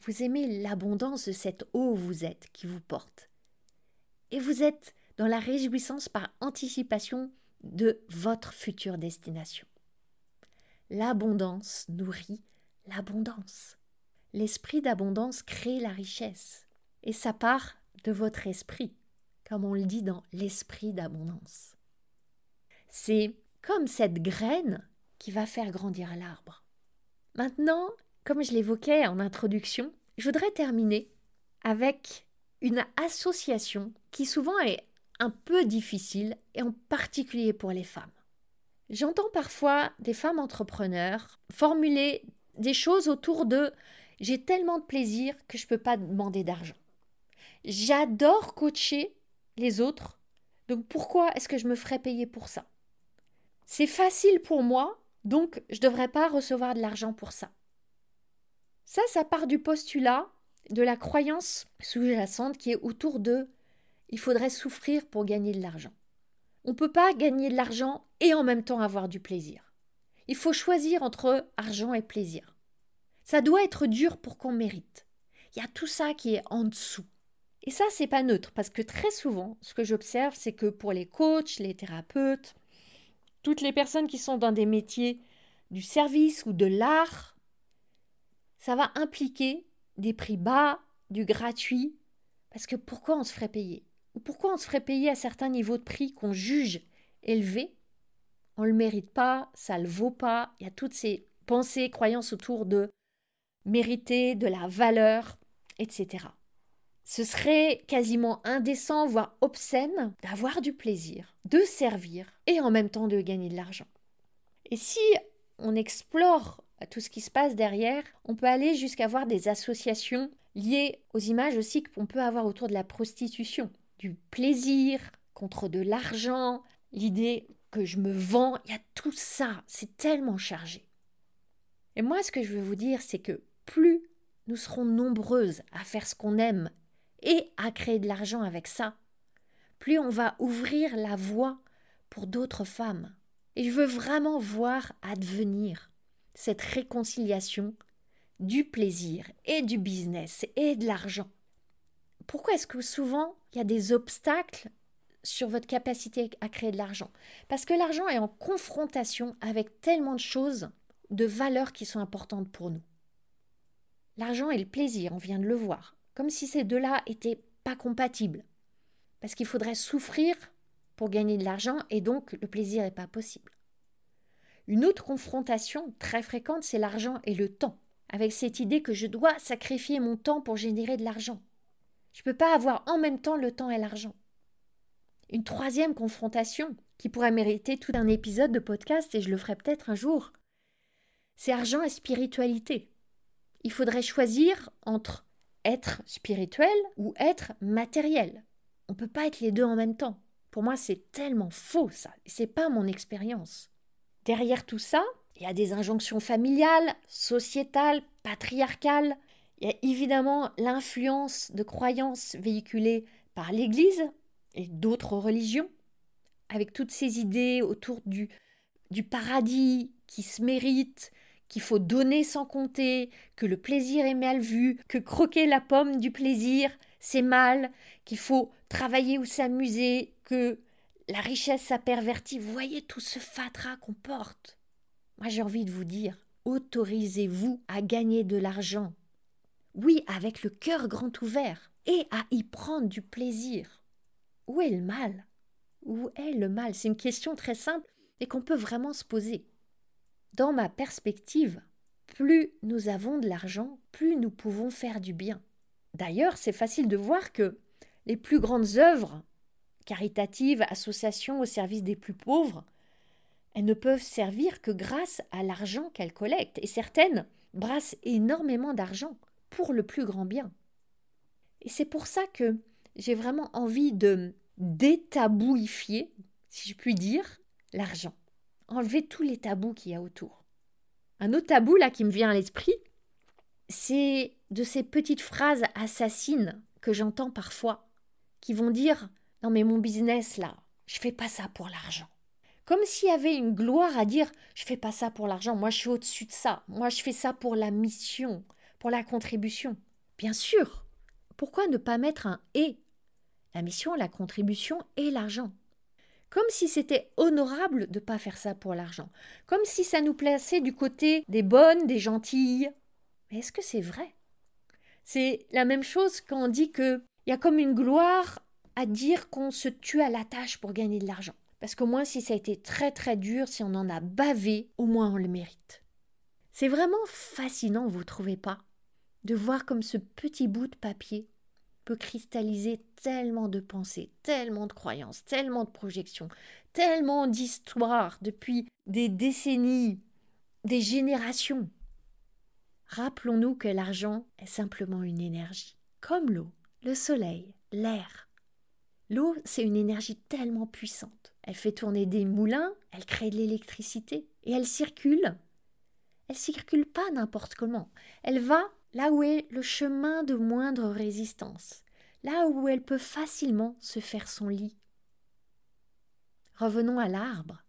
Vous aimez l'abondance de cette eau vous êtes qui vous porte. Et vous êtes dans la réjouissance par anticipation de votre future destination. L'abondance nourrit l'abondance. L'esprit d'abondance crée la richesse. Et ça part de votre esprit, comme on le dit dans l'esprit d'abondance. C'est comme cette graine qui va faire grandir l'arbre. Maintenant, comme je l'évoquais en introduction, je voudrais terminer avec une association qui souvent est un peu difficile, et en particulier pour les femmes. J'entends parfois des femmes entrepreneurs formuler des choses autour de j'ai tellement de plaisir que je ne peux pas demander d'argent. J'adore coacher les autres, donc pourquoi est-ce que je me ferais payer pour ça? C'est facile pour moi, donc je ne devrais pas recevoir de l'argent pour ça. Ça, ça part du postulat de la croyance sous-jacente qui est autour de il faudrait souffrir pour gagner de l'argent. On ne peut pas gagner de l'argent et en même temps avoir du plaisir. Il faut choisir entre argent et plaisir. Ça doit être dur pour qu'on mérite. Il y a tout ça qui est en dessous. Et ça, c'est pas neutre, parce que très souvent, ce que j'observe, c'est que pour les coachs, les thérapeutes, toutes les personnes qui sont dans des métiers du service ou de l'art, ça va impliquer des prix bas, du gratuit, parce que pourquoi on se ferait payer? Pourquoi on se ferait payer à certains niveaux de prix qu'on juge élevés? On ne le mérite pas, ça ne le vaut pas. Il y a toutes ces pensées, croyances autour de mériter, de la valeur, etc. Ce serait quasiment indécent, voire obscène, d'avoir du plaisir, de servir et en même temps de gagner de l'argent. Et si on explore tout ce qui se passe derrière, on peut aller jusqu'à voir des associations liées aux images aussi qu'on peut avoir autour de la prostitution du plaisir contre de l'argent, l'idée que je me vends, il y a tout ça, c'est tellement chargé. Et moi, ce que je veux vous dire, c'est que plus nous serons nombreuses à faire ce qu'on aime et à créer de l'argent avec ça, plus on va ouvrir la voie pour d'autres femmes. Et je veux vraiment voir advenir cette réconciliation du plaisir et du business et de l'argent, pourquoi est-ce que souvent il y a des obstacles sur votre capacité à créer de l'argent Parce que l'argent est en confrontation avec tellement de choses, de valeurs qui sont importantes pour nous. L'argent et le plaisir, on vient de le voir, comme si ces deux-là étaient pas compatibles. Parce qu'il faudrait souffrir pour gagner de l'argent et donc le plaisir n'est pas possible. Une autre confrontation très fréquente, c'est l'argent et le temps, avec cette idée que je dois sacrifier mon temps pour générer de l'argent. Je ne peux pas avoir en même temps le temps et l'argent. Une troisième confrontation, qui pourrait mériter tout un épisode de podcast, et je le ferai peut-être un jour, c'est argent et spiritualité. Il faudrait choisir entre être spirituel ou être matériel. On ne peut pas être les deux en même temps. Pour moi, c'est tellement faux ça, c'est pas mon expérience. Derrière tout ça, il y a des injonctions familiales, sociétales, patriarcales. Il y a évidemment l'influence de croyances véhiculées par l'Église et d'autres religions, avec toutes ces idées autour du, du paradis qui se mérite, qu'il faut donner sans compter, que le plaisir est mal vu, que croquer la pomme du plaisir, c'est mal, qu'il faut travailler ou s'amuser, que la richesse ça pervertit. Vous voyez tout ce fatras qu'on porte. Moi j'ai envie de vous dire, autorisez-vous à gagner de l'argent. Oui, avec le cœur grand ouvert, et à y prendre du plaisir. Où est le mal? Où est le mal? C'est une question très simple et qu'on peut vraiment se poser. Dans ma perspective, plus nous avons de l'argent, plus nous pouvons faire du bien. D'ailleurs, c'est facile de voir que les plus grandes œuvres caritatives, associations au service des plus pauvres, elles ne peuvent servir que grâce à l'argent qu'elles collectent, et certaines brassent énormément d'argent pour le plus grand bien. Et c'est pour ça que j'ai vraiment envie de détabouifier, si je puis dire, l'argent enlever tous les tabous qu'il y a autour. Un autre tabou là qui me vient à l'esprit, c'est de ces petites phrases assassines que j'entends parfois, qui vont dire Non mais mon business là, je fais pas ça pour l'argent. Comme s'il y avait une gloire à dire Je fais pas ça pour l'argent, moi je suis au-dessus de ça, moi je fais ça pour la mission, pour la contribution. Bien sûr, pourquoi ne pas mettre un et La mission, la contribution et l'argent comme si c'était honorable de ne pas faire ça pour l'argent, comme si ça nous plaçait du côté des bonnes, des gentilles. Mais est-ce que c'est vrai? C'est la même chose quand on dit qu'il y a comme une gloire à dire qu'on se tue à la tâche pour gagner de l'argent. Parce qu'au moins, si ça a été très très dur, si on en a bavé, au moins on le mérite. C'est vraiment fascinant, vous trouvez pas? De voir comme ce petit bout de papier peut cristalliser tellement de pensées, tellement de croyances, tellement de projections, tellement d'histoires depuis des décennies, des générations. Rappelons-nous que l'argent est simplement une énergie, comme l'eau, le soleil, l'air. L'eau, c'est une énergie tellement puissante. Elle fait tourner des moulins, elle crée de l'électricité et elle circule. Elle circule pas n'importe comment. Elle va là où est le chemin de moindre résistance, là où elle peut facilement se faire son lit. Revenons à l'arbre.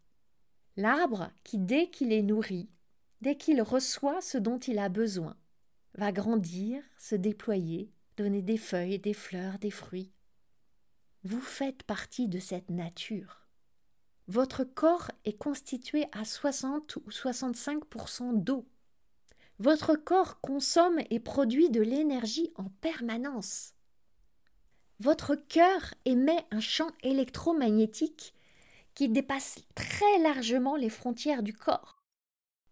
L'arbre qui, dès qu'il est nourri, dès qu'il reçoit ce dont il a besoin, va grandir, se déployer, donner des feuilles, des fleurs, des fruits. Vous faites partie de cette nature. Votre corps est constitué à 60 ou 65% d'eau. Votre corps consomme et produit de l'énergie en permanence. Votre cœur émet un champ électromagnétique qui dépasse très largement les frontières du corps.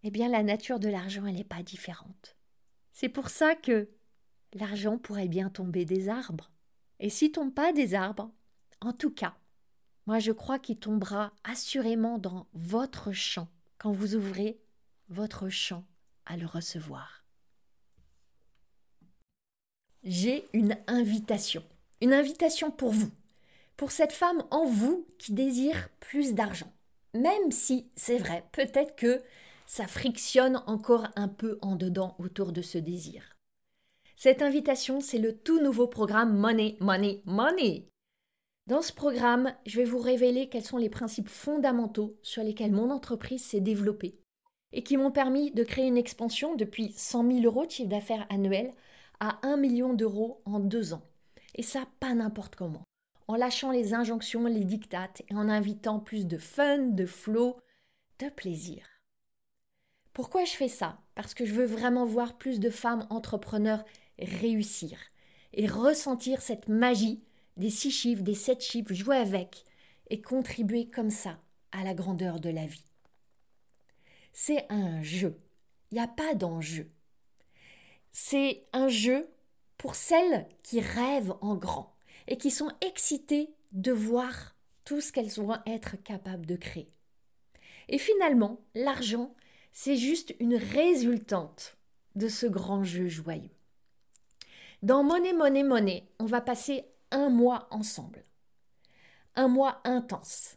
Eh bien, la nature de l'argent, elle n'est pas différente. C'est pour ça que l'argent pourrait bien tomber des arbres. Et s'il tombe pas des arbres, en tout cas, moi je crois qu'il tombera assurément dans votre champ quand vous ouvrez votre champ le recevoir. J'ai une invitation, une invitation pour vous, pour cette femme en vous qui désire plus d'argent. Même si, c'est vrai, peut-être que ça frictionne encore un peu en dedans autour de ce désir. Cette invitation, c'est le tout nouveau programme Money, Money, Money. Dans ce programme, je vais vous révéler quels sont les principes fondamentaux sur lesquels mon entreprise s'est développée et qui m'ont permis de créer une expansion depuis 100 000 euros de chiffre d'affaires annuel à 1 million d'euros en deux ans. Et ça, pas n'importe comment. En lâchant les injonctions, les dictates et en invitant plus de fun, de flow, de plaisir. Pourquoi je fais ça? Parce que je veux vraiment voir plus de femmes entrepreneurs réussir et ressentir cette magie des six chiffres, des sept chiffres, jouer avec et contribuer comme ça à la grandeur de la vie. C'est un jeu. Il n'y a pas d'enjeu. C'est un jeu pour celles qui rêvent en grand et qui sont excitées de voir tout ce qu'elles vont être capables de créer. Et finalement, l'argent, c'est juste une résultante de ce grand jeu joyeux. Dans Monnaie, Monnaie, Monnaie, on va passer un mois ensemble. Un mois intense.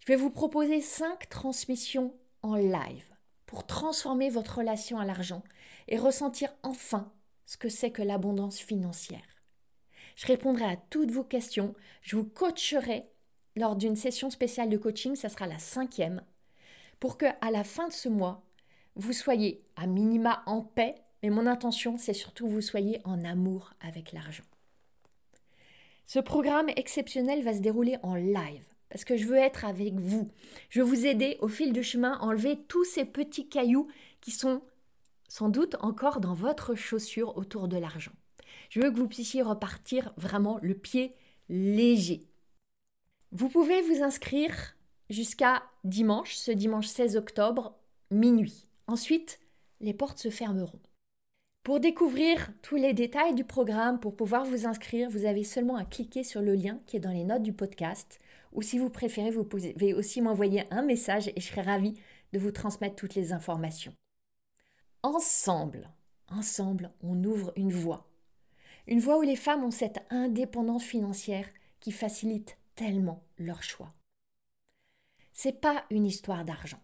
Je vais vous proposer cinq transmissions en live pour transformer votre relation à l'argent et ressentir enfin ce que c'est que l'abondance financière. Je répondrai à toutes vos questions, je vous coacherai lors d'une session spéciale de coaching, ça sera la cinquième, pour que à la fin de ce mois, vous soyez à minima en paix, mais mon intention, c'est surtout que vous soyez en amour avec l'argent. Ce programme exceptionnel va se dérouler en live parce que je veux être avec vous. Je veux vous aider au fil du chemin à enlever tous ces petits cailloux qui sont sans doute encore dans votre chaussure autour de l'argent. Je veux que vous puissiez repartir vraiment le pied léger. Vous pouvez vous inscrire jusqu'à dimanche, ce dimanche 16 octobre, minuit. Ensuite, les portes se fermeront. Pour découvrir tous les détails du programme, pour pouvoir vous inscrire, vous avez seulement à cliquer sur le lien qui est dans les notes du podcast. Ou si vous préférez, vous pouvez aussi m'envoyer un message et je serai ravie de vous transmettre toutes les informations. Ensemble, ensemble, on ouvre une voie. Une voie où les femmes ont cette indépendance financière qui facilite tellement leur choix. C'est pas une histoire d'argent.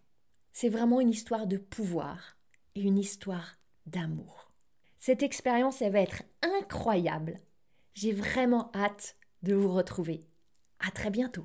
C'est vraiment une histoire de pouvoir et une histoire d'amour. Cette expérience, elle va être incroyable. J'ai vraiment hâte de vous retrouver. À très bientôt.